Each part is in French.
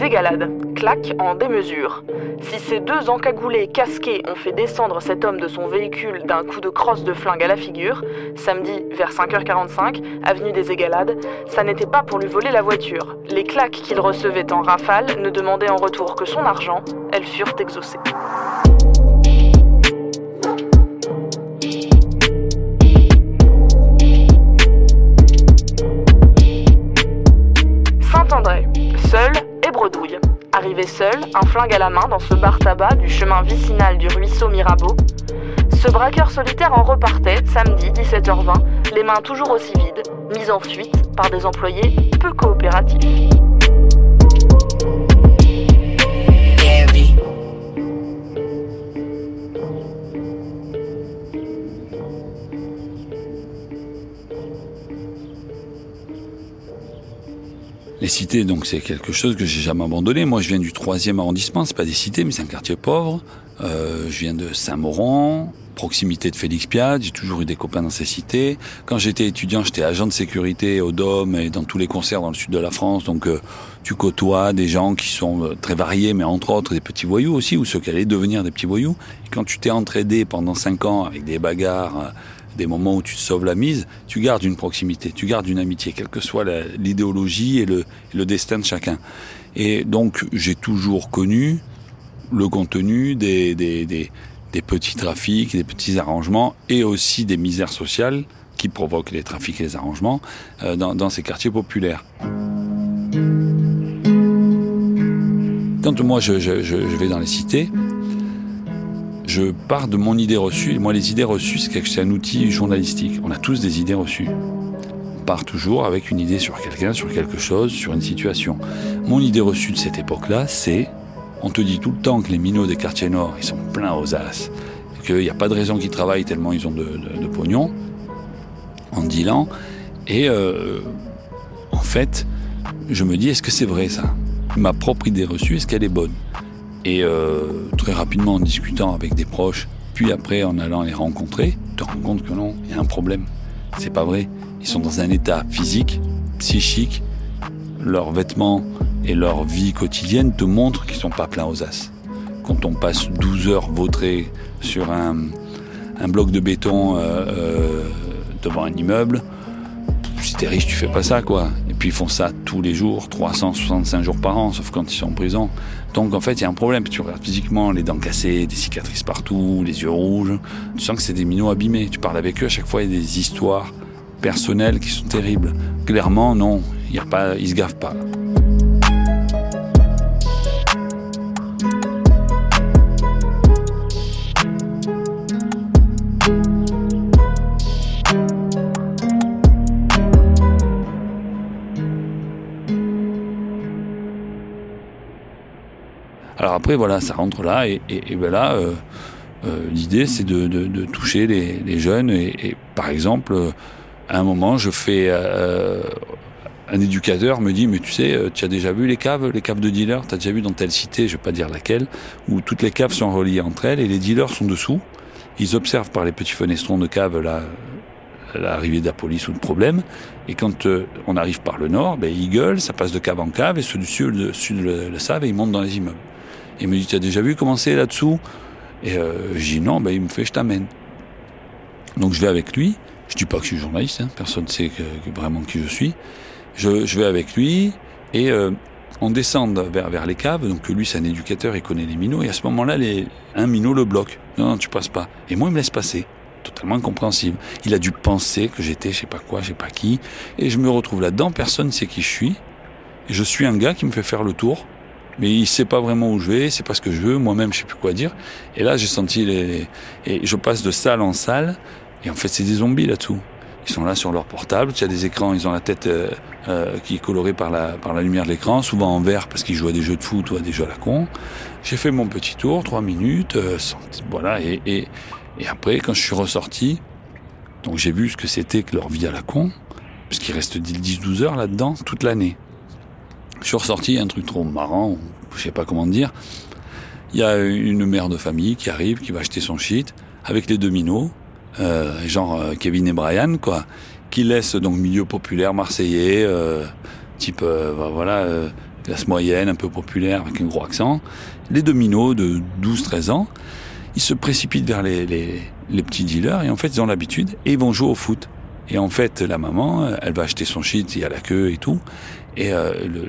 Égalades, claque en démesure. Si ces deux encagoulés casqués ont fait descendre cet homme de son véhicule d'un coup de crosse de flingue à la figure, samedi vers 5h45, avenue des Égalades, ça n'était pas pour lui voler la voiture. Les claques qu'il recevait en rafale ne demandaient en retour que son argent, elles furent exaucées. Un flingue à la main dans ce bar tabac du chemin vicinal du ruisseau Mirabeau, ce braqueur solitaire en repartait samedi 17h20, les mains toujours aussi vides, mises en fuite par des employés peu coopératifs. Les cités, donc, c'est quelque chose que j'ai jamais abandonné. Moi, je viens du troisième arrondissement. C'est pas des cités, mais c'est un quartier pauvre. Euh, je viens de Saint-Mauron, proximité de Félix Piat. J'ai toujours eu des copains dans ces cités. Quand j'étais étudiant, j'étais agent de sécurité au Dôme et dans tous les concerts dans le sud de la France. Donc, euh, tu côtoies des gens qui sont euh, très variés, mais entre autres des petits voyous aussi, ou ceux qui allaient devenir des petits voyous. Et quand tu t'es entraidé pendant cinq ans avec des bagarres, des moments où tu sauves la mise, tu gardes une proximité, tu gardes une amitié, quelle que soit l'idéologie et le, destin de chacun. Et donc, j'ai toujours connu le contenu des, petits trafics, des petits arrangements et aussi des misères sociales qui provoquent les trafics et les arrangements euh, dans, ces quartiers populaires. Quand moi je, je vais dans les cités, je pars de mon idée reçue. Moi, les idées reçues, c'est un outil journalistique. On a tous des idées reçues. On part toujours avec une idée sur quelqu'un, sur quelque chose, sur une situation. Mon idée reçue de cette époque-là, c'est on te dit tout le temps que les minots des quartiers nord, ils sont pleins aux as. Qu'il n'y a pas de raison qu'ils travaillent tellement ils ont de, de- de pognon en dealant. Et euh, en fait, je me dis, est-ce que c'est vrai ça? Ma propre idée reçue, est-ce qu'elle est bonne? Et euh, très rapidement, en discutant avec des proches, puis après en allant les rencontrer, tu te rends compte que non, il y a un problème. C'est pas vrai. Ils sont dans un état physique, psychique, leurs vêtements et leur vie quotidienne te montrent qu'ils sont pas pleins aux as. Quand on passe 12 heures vautrés sur un, un bloc de béton euh, euh, devant un immeuble, si t'es riche, tu fais pas ça, quoi. Puis ils font ça tous les jours, 365 jours par an, sauf quand ils sont en prison. Donc en fait, il y a un problème. Tu regardes physiquement les dents cassées, des cicatrices partout, les yeux rouges. Tu sens que c'est des minots abîmés. Tu parles avec eux, à chaque fois, il y a des histoires personnelles qui sont terribles. Clairement, non, ils se gavent pas. Après, voilà, ça rentre là, et, ben là, euh, euh, l'idée, c'est de, de, de toucher les, jeunes. Et, par exemple, euh, à un moment, je fais un éducateur me dit, mais tu sais, tu as déjà vu les caves, les caves de dealers, tu as déjà vu dans telle cité, je vais pas dire laquelle, où toutes les caves sont reliées entre elles et les dealers sont dessous. Ils observent par les petits fenestrons de caves l'arrivée de la police ou le problème. Et quand on arrive par le nord, ben, ils gueulent, ça passe de cave en cave, et ceux du sud, le, sud le, le savent, et ils montent dans les immeubles. Il me dit, tu as déjà vu comment c'est là-dessous? Et euh, je dis, non, ben, il me fait, je t'amène. Donc je vais avec lui. Je dis pas que je suis journaliste, hein, personne ne sait vraiment qui je suis. Je, je vais avec lui, et euh, on descend vers, vers les caves. Donc lui, c'est un éducateur, il connaît les minots. Et à ce moment-là, les, un minot le bloque. Non, non, tu passes pas. Et moi, il me laisse passer totalement incompréhensible. Il a dû penser que j'étais je sais pas quoi, je sais pas qui, et je me retrouve là-dedans, personne ne sait qui je suis, et je suis un gars qui me fait faire le tour, mais il sait pas vraiment où je vais, c'est pas ce que je veux, moi-même je sais plus quoi dire, et là j'ai senti les, et je passe de salle en salle, Et en fait, c'est des zombies là-dessous. Ils sont là sur leur portable, il y a des écrans, ils ont la tête euh, euh, qui est colorée par la, par la lumière de l'écran, souvent en vert parce qu'ils jouent à des jeux de foot ou à des jeux à la con. J'ai fait mon petit tour, trois minutes, euh, voilà, et, et, et, après, quand je suis ressorti, donc j'ai vu ce que c'était que leur vie à la con, parce qu'il reste 10-12 heures là-dedans toute l'année. Je suis ressorti, un truc trop marrant, je sais pas comment dire. Il y a une mère de famille qui arrive, qui va acheter son shit, avec les deux minots, euh, genre euh, Kevin et Brian, quoi, qui laissent donc milieu populaire marseillais, euh, type euh, voilà euh, classe moyenne, un peu populaire, avec un gros accent. Les deux minots de 12-13 ans, ils se précipitent vers les, les, les, petits dealers et en fait ils ont l'habitude et ils vont jouer au foot. Et en fait la maman, elle va acheter son shit, il y a la queue et tout. Et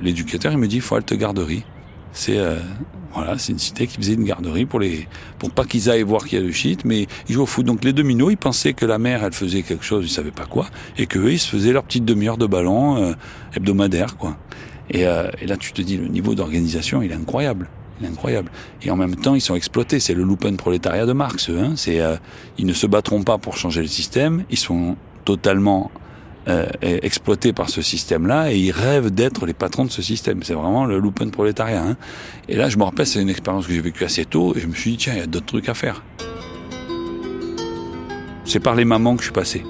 l'éducateur il me dit il faut halte garderie. C'est voilà, c'est une cité qui faisait une garderie pour les, pour pas qu'ils aillent voir qu'il y a du shit, mais ils jouent au foot. Donc les deux minots, ils pensaient que la mère, elle faisait quelque chose, ils savaient pas quoi, et qu'eux, ils se faisaient leur petite demi-heure de ballon euh, hebdomadaire, quoi. Et, euh, et, là, tu te dis, le niveau d'organisation, il est incroyable. Il est incroyable. Et en même temps, ils sont exploités. C'est le Lupen prolétariat de Marx. Hein. C'est, euh, ils ne se battront pas pour changer le système. Ils sont totalement euh, exploités par ce système-là et ils rêvent d'être les patrons de ce système. C'est vraiment le Lupen prolétariat. Hein. Et là, je me rappelle, c'est une expérience que j'ai vécue assez tôt et je me suis dit, tiens, il y a d'autres trucs à faire. C'est par les mamans que je suis passé.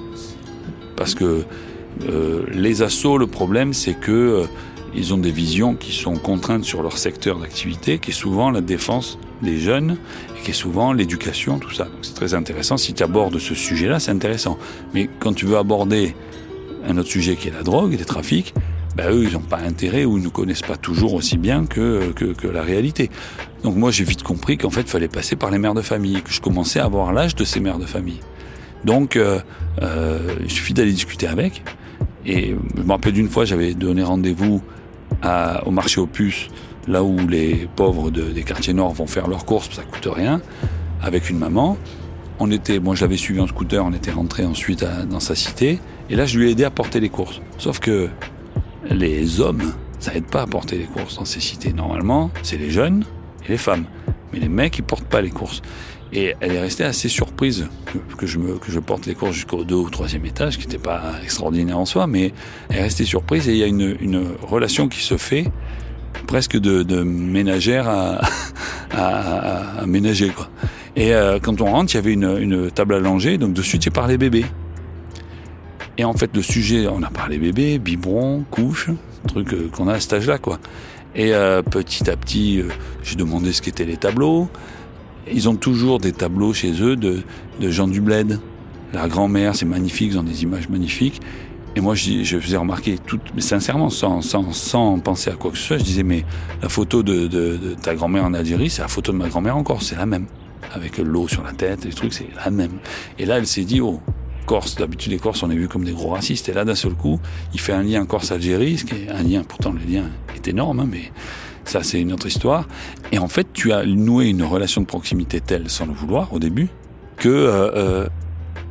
Parce que euh, les assauts, le problème, c'est que euh, ils ont des visions qui sont contraintes sur leur secteur d'activité, qui est souvent la défense des jeunes, et qui est souvent l'éducation, tout ça. C'est très intéressant. Si tu abordes ce sujet-là, c'est intéressant. Mais quand tu veux aborder un autre sujet qui est la drogue les trafics, ben eux, ils n'ont pas intérêt ou ils ne connaissent pas toujours aussi bien que, que, que la réalité. Donc moi, j'ai vite compris qu'en fait, il fallait passer par les mères de famille, que je commençais à avoir l'âge de ces mères de famille. Donc, euh, euh, il suffit d'aller discuter avec. Et je me rappelle d'une fois, j'avais donné rendez-vous au marché aux puces, là où les pauvres de, des quartiers nord vont faire leurs courses, ça coûte rien, avec une maman. On était, moi j'avais suivi en scooter, on était rentré ensuite à, dans sa cité, et là je lui ai aidé à porter les courses. Sauf que les hommes, ça aide pas à porter les courses dans ces cités. Normalement, c'est les jeunes et les femmes. Mais les mecs, ils portent pas les courses. Et elle est restée assez surprise que, je, me, que je porte les courses jusqu'au deux ou troisième étage, qui n'était pas extraordinaire en soi, mais elle est restée surprise et il y a une, une relation qui se fait presque de, de ménagère à, à, à, ménager. Quoi. Et euh, quand on rentre, il y avait une, une table allongée, donc dessus tu parlais bébé. Et en fait, le sujet, on a parlé bébé, biberon, couche, truc euh, qu'on a à cet âge-là, quoi. Et euh, petit à petit, euh, j'ai demandé ce qu'étaient les tableaux. Ils ont toujours des tableaux chez eux de, de Jean du Bled. La grand-mère, c'est magnifique, ils ont des images magnifiques. Et moi, je, je faisais remarquer, tout, mais sincèrement, sans, sans, sans penser à quoi que ce soit, je disais, mais la photo de, de, de ta grand-mère en Algérie, c'est la photo de ma grand-mère encore, c'est la même. Avec l'eau sur la tête, les trucs, c'est la même. Et là, elle s'est dit, oh, Corse, d'habitude les Corses, on est vu comme des gros racistes. Et là, d'un seul coup, il fait un lien Corse-Algérie, ce qui est un lien, pourtant le lien est énorme, hein, mais ça, c'est une autre histoire. Et en fait, tu as noué une relation de proximité telle, sans le vouloir, au début, que euh, euh,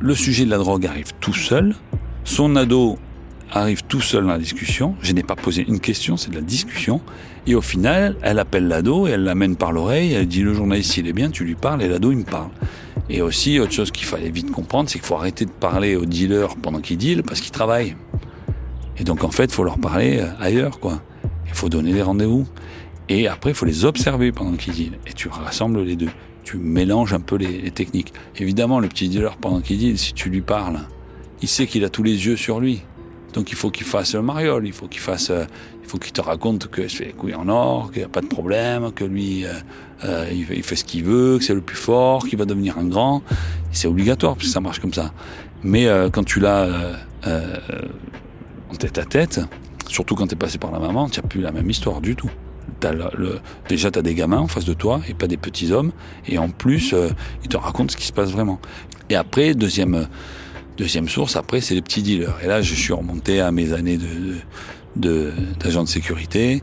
le sujet de la drogue arrive tout seul, son ado arrive tout seul dans la discussion. Je n'ai pas posé une question, c'est de la discussion. Et au final, elle appelle l'ado et elle l'amène par l'oreille. Elle dit le journaliste, il est bien, tu lui parles et l'ado, il me parle. Et aussi, autre chose qu'il fallait vite comprendre, c'est qu'il faut arrêter de parler aux dealers pendant qu'ils dealent parce qu'ils travaillent. Et donc, en fait, il faut leur parler euh, ailleurs, quoi. Il faut donner des rendez-vous. Et après, il faut les observer pendant qu'ils dealent. Et tu rassembles les deux. Tu mélanges un peu les, techniques. Évidemment, le petit dealer, pendant qu'il deal, si tu lui parles, il sait qu'il a tous les yeux sur lui. Donc il faut qu'il fasse le mariole, il faut qu'il fasse, euh, il faut qu'il te raconte que fait les couilles en or, qu'il n'y a pas de problème, que lui, euh, euh, il, fait ce qu'il veut, que c'est le plus fort, qu'il va devenir un grand. C'est obligatoire parce que ça marche comme ça. Mais euh, quand tu l'as euh, en tête à tête, surtout quand tu es passé par la maman, tu n'as plus la même histoire du tout. Le, déjà, tu as des gamins en face de toi et pas des petits hommes. Et en plus, ils te racontent ce qui se passe vraiment. Et après, deuxième Deuxième source, après, c'est les petits dealers. Et là, je suis remonté à mes années de, de, d'agent de, de, sécurité,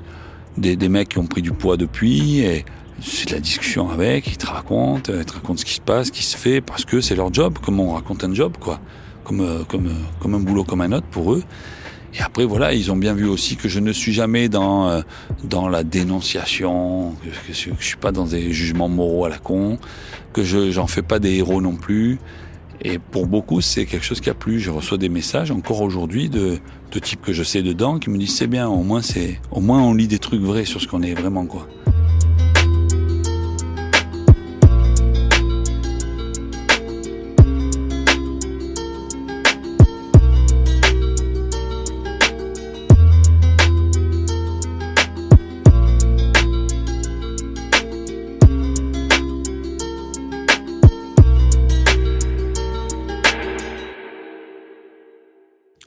des, des, mecs qui ont pris du poids depuis, et c'est de la discussion avec, ils te racontent, ils te racontent ce qui se passe, ce qui se fait, parce que c'est leur job, comme on raconte un job, quoi. Comme, comme, comme un boulot comme un autre pour eux. Et après, voilà, ils ont bien vu aussi que je ne suis jamais dans, dans la dénonciation, que, je, que je suis pas dans des jugements moraux à la con, que je, j'en fais pas des héros non plus Et pour beaucoup, c'est quelque chose qui a plu. Je reçois des messages encore aujourd'hui de, de types que je sais dedans qui me disent c'est bien, au moins c'est, au moins on lit des trucs vrais sur ce qu'on est vraiment quoi.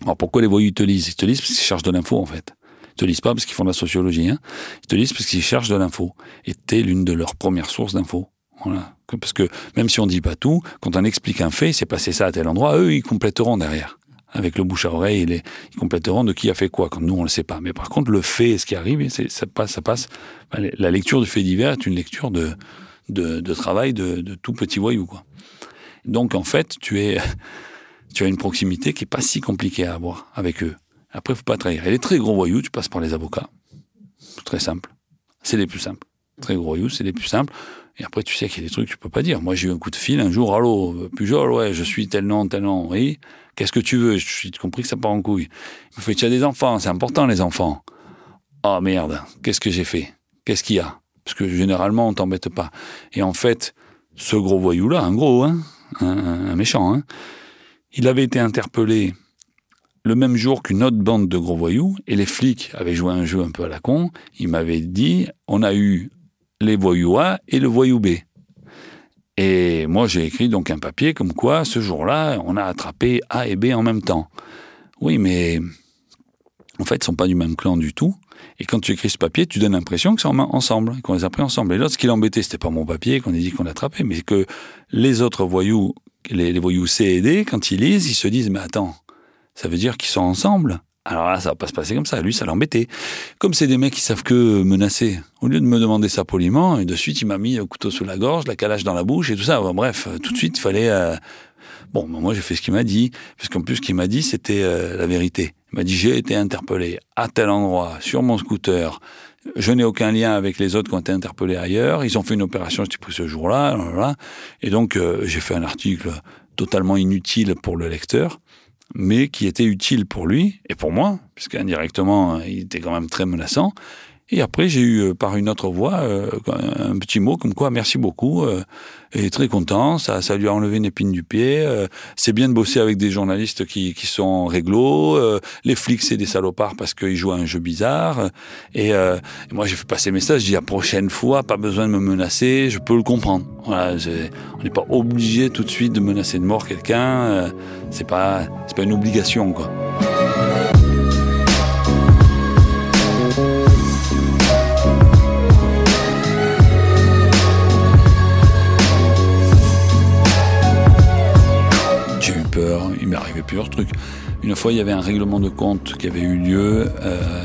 Alors pourquoi les voyous te lisent? Ils te lisent parce qu'ils cherchent de l'info en fait. Ils te lisent pas parce qu'ils font de la sociologie. Hein. Ils te lisent parce qu'ils cherchent de l'info. Et t'es l'une de leurs premières sources d'infos. Voilà. Parce que même si on dit pas tout, quand on explique un fait, c'est passé ça à tel endroit, eux ils compléteront derrière. Avec le bouche à oreille, ils, compléteront de qui a fait quoi, quand nous on le sait pas. Mais par contre, le fait ce qui arrive, ça passe, ça passe. La lecture du fait divers est une lecture de, de, de travail de, de tout petit voyou, quoi. Donc en fait, tu es tu as une proximité qui est pas si compliquée à avoir avec eux. Après, faut pas trahir. Et les très gros voyous, tu passes par les avocats. Très simple. C'est les plus simples. Très gros voyous, c'est les plus simples. Et après, tu sais qu'il y a des trucs que tu peux pas dire. Moi, j'ai eu un coup de fil un jour. Allô, Pujol, ouais, je suis tel nom, tel nom. Oui. Qu'est-ce que tu veux? Je suis compris que ça part en couille. Il me fait, tu as des enfants. C'est important, les enfants. Oh, merde. Qu'est-ce que j'ai fait? Qu'est-ce qu'il y a? Parce que généralement, on t'embête pas. Et en fait, ce gros voyou-là, un gros, hein, un, un méchant, hein, il avait été interpellé le même jour qu'une autre bande de gros voyous, et les flics avaient joué un jeu un peu à la con. Ils m'avaient dit, on a eu les voyous A et le voyou B. Et moi, j'ai écrit donc un papier comme quoi, ce jour-là, on a attrapé A et B en même temps. Oui, mais en fait, ils sont pas du même clan du tout. Et quand tu écris ce papier, tu donnes l'impression que c'est ensemble, qu'on les a pris ensemble. Et l'autre, ce qui l'embêtait, c'était pas mon papier qu'on a dit qu'on attrapait, mais que les autres voyous, les, les, voyous C et D, quand ils lisent, ils se disent, mais attends, ça veut dire qu'ils sont ensemble. Alors là, ça va pas se passer comme ça. Lui, ça l'embêtait. Comme c'est des mecs qui savent que menacer, au lieu de me demander ça poliment, et de suite, il m'a mis le couteau sous la gorge, la calage dans la bouche et tout ça. Bon, bref, tout de suite, il fallait... Euh... Bon, moi, j'ai fait ce qu'il m'a dit, parce qu'en plus, ce qu'il m'a dit, c'était euh, la vérité. Il m'a dit, j'ai été interpellé à tel endroit, sur mon scooter. Je n'ai aucun lien avec les autres qui ont été interpellés ailleurs. Ils ont fait une opération, j'étais pris ce jour-là. Et donc, euh, j'ai fait un article totalement inutile pour le lecteur mais qui était utile pour lui et pour moi, puisque indirectement, il était quand même très menaçant. Et après, j'ai eu par une autre voix euh, un petit mot comme quoi merci beaucoup euh, et très content. Ça, ça lui a enlevé une épine du pied. Euh, c'est bien de bosser avec des journalistes qui, qui sont réglo. Euh, les flics, c'est des salopards parce qu'ils jouent à un jeu bizarre. Et, moi, j'ai fait passer le message. Je dis la prochaine fois, pas besoin de me menacer. Je peux le comprendre. On n'est pas obligé tout de suite de menacer de mort quelqu'un. c'est pas, c'est pas une obligation, quoi. Plusieurs trucs. Une fois, il y avait un règlement de compte qui avait eu lieu euh,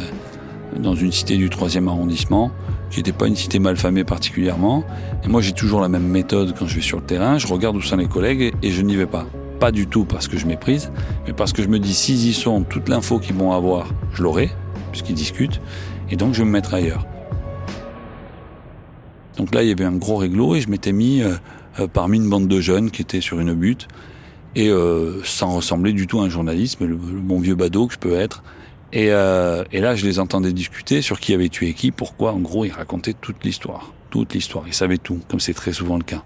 dans une cité du 3e arrondissement, qui n'était pas une cité mal famée particulièrement. Et moi, j'ai toujours la même méthode quand je vais sur le terrain. Je regarde où sont les collègues et, je n'y vais pas. Pas du tout parce que je méprise, mais parce que je me dis, s'ils y sont, toute l'info qu'ils vont avoir, je l'aurai, puisqu'ils discutent, et donc je vais me mettre ailleurs. Donc là, il y avait un gros réglo et je m'étais mis euh, euh, parmi une bande de jeunes qui étaient sur une butte et euh, sans ressembler du tout à un journaliste, mais le, le bon vieux badaud que je peux être. Et, euh, et, là, je les entendais discuter sur qui avait tué qui, pourquoi. En gros, ils racontaient toute l'histoire, toute l'histoire. Ils savaient tout, comme c'est très souvent le cas.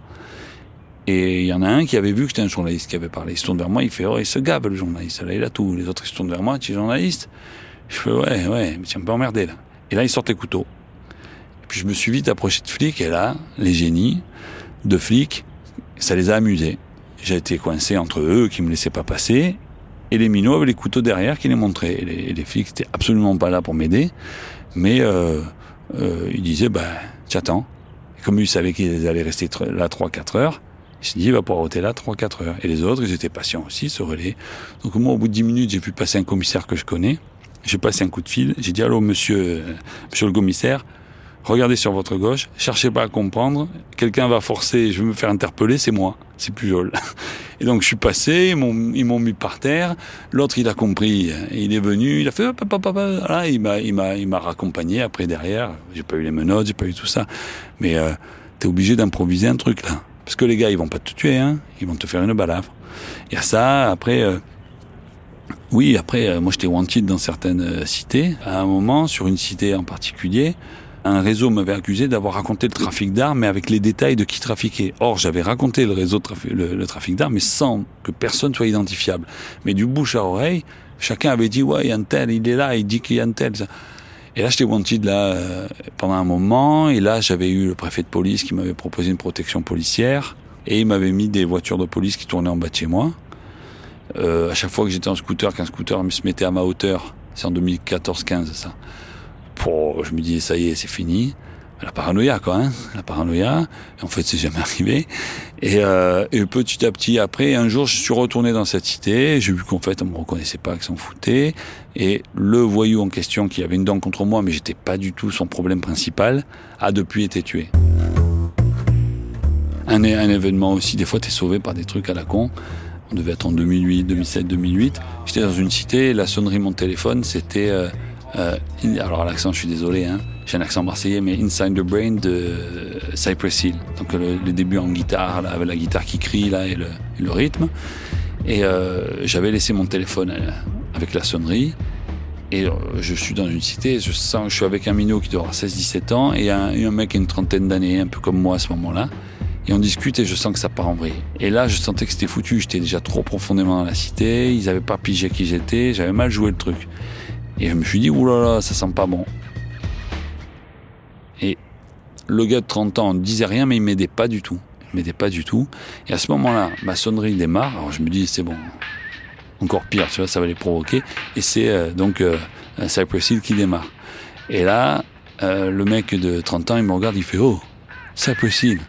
Et il y en a un qui avait vu que j'étais un journaliste qui avait parlé. Il se tourne vers moi, il fait oh, il se gave le journaliste. Là, il a tout. Les autres ils se tournent vers moi, tu es journaliste? Je fais ouais, ouais, mais tu me pas emmerdé là. Et là, il sort les couteaux. Et puis je me suis vite approché de flics et là, les génies de flics, ça les a amusés. J'ai été coincé entre eux qui me laissaient pas passer et les minots avaient les couteaux derrière qui les montraient. Et les, les flics étaient absolument pas là pour m'aider, mais euh, euh, ils disaient bah t'attends. Comme ils savaient qu'ils allaient rester là 3-4 heures, ils se dit il va pouvoir rester là 3-4 heures. Et les autres, ils étaient patients aussi, se relaient. Donc moi, au bout de 10 minutes, j'ai vu passer un commissaire que je connais. J'ai passé un coup de fil. J'ai dit allô monsieur, monsieur le commissaire regardez sur votre gauche, cherchez pas à comprendre, quelqu'un va forcer, je vais me faire interpeller, c'est moi, c'est Pujol. Et donc je suis passé, ils m'ont, mis par terre, l'autre il a compris, il est venu, il a fait, papa, papa, voilà, il m'a, il m'a, il m'a raccompagné après derrière, j'ai pas eu les menottes, j'ai pas eu tout ça, mais euh, t'es obligé d'improviser un truc là, parce que les gars ils vont pas te tuer, hein, ils vont te faire une balafre. Il y a ça. Après, euh, oui, après, euh, moi j'étais wanted dans certaines euh, cités. À un moment, sur une cité en particulier, un réseau m'avait accusé d'avoir raconté le trafic d'armes, mais avec les détails de qui trafiquait. Or, j'avais raconté le réseau trafic, le, trafic d'armes, mais sans que personne soit identifiable. Mais du bouche à oreille, chacun avait dit ouais, il y a un tel, il est là, il dit qu'il y a un tel. Et là, j'étais wanted là euh, pendant un moment. Et là, j'avais eu le préfet de police qui m'avait proposé une protection policière. Et il m'avait mis des voitures de police qui tournaient en bas de chez moi. Euh, à chaque fois que j'étais en scooter, qu'un scooter se mettait à ma hauteur, c'est en 2014-15 ça. Pour, je me disais ça y est, c'est fini. La paranoïa quoi, hein la paranoïa. En fait, c'est jamais arrivé. Et, euh, et, petit à petit, après, un jour, je suis retourné dans cette cité. J'ai vu qu'en fait, on me reconnaissait pas, qu'ils s'en foutaient. Et le voyou en question, qui avait une dent contre moi, mais j'étais pas du tout son problème principal, a depuis été tué. Un, un événement aussi, des fois, t'es sauvé par des trucs à la con. On devait être en 2008, 2007, 2008. J'étais dans une cité, la sonnerie de mon téléphone, c'était... Euh, euh, alors l'accent, je suis désolé, hein, j'ai un accent marseillais, mais Inside the Brain de Cypress Hill. Donc le, début en guitare, là, avec la guitare qui crie là et le, le rythme. Et euh, j'avais laissé mon téléphone euh, avec la sonnerie. Et euh, je suis dans une cité, je sens, je suis avec un minot qui doit avoir 16-17 ans et un, et un mec qui a une trentaine d'années, un peu comme moi à ce moment-là. Et on discute et je sens que ça part en vrille. Et là, je sentais que c'était foutu. J'étais déjà trop profondément dans la cité. Ils avaient pas pigé qui j'étais. J'avais mal joué le truc. Et je me suis dit, oulala, ça sent pas bon. Et le gars de 30 ans ne disait rien, mais il m'aidait pas du tout. Il m'aidait pas du tout. Et à ce moment-là, ma sonnerie démarre. Alors je me dis, c'est bon. Encore pire, tu vois, ça va les provoquer. Et c'est euh, donc euh, Cypress qui démarre. Et là, euh, le mec de 30 ans, il me regarde, il fait, oh, Cypress Hill.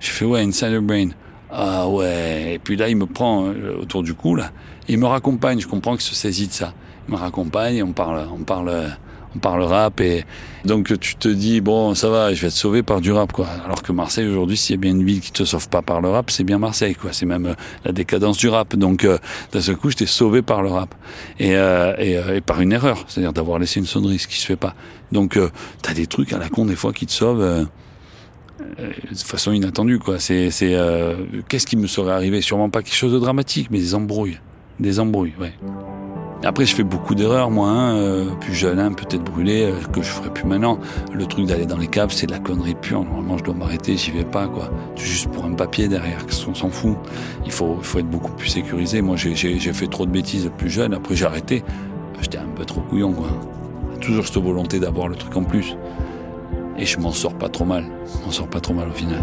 Je fais ouais, Insider Brain. Ah ouais. Et puis là, il me prend euh, autour du cou là. il me raccompagne. Je comprends qu'il se saisit de ça. Me raccompagne. On parle, on parle, on parle rap et donc tu te dis bon, ça va, je vais être sauvé par du rap quoi. Alors que Marseille aujourd'hui, s'il y a bien une ville qui te sauve pas par le rap, c'est bien Marseille quoi. C'est même euh, la décadence du rap. Donc euh, d'un seul coup, j'étais sauvé par le rap et, euh, et, et, par une erreur, c'est-à-dire d'avoir laissé une sonnerie, ce qui se fait pas. Donc t'as des trucs à la con des fois qui te sauvent euh, de façon inattendue quoi. C'est c'est euh, qu'est-ce qui me serait arrivé? Sûrement pas quelque chose de dramatique, mais des embrouilles, des embrouilles, ouais. Après, je fais beaucoup d'erreurs, moi, hein, euh, plus jeune, hein, peut-être brûlé, que je ferai plus maintenant. Le truc d'aller dans les caves, c'est de la connerie pure. Normalement, je dois m'arrêter, j'y vais pas, quoi. Juste pour un papier derrière, qu'est-ce qu'on s'en fout Il faut, faut être beaucoup plus sécurisé. Moi, j'ai fait trop de bêtises plus jeune. Après, j'ai arrêté. J'étais un peu trop couillon, quoi. Toujours cette volonté d'avoir le truc en plus. Et je m'en sors pas trop mal. Je m'en sors pas trop mal au final.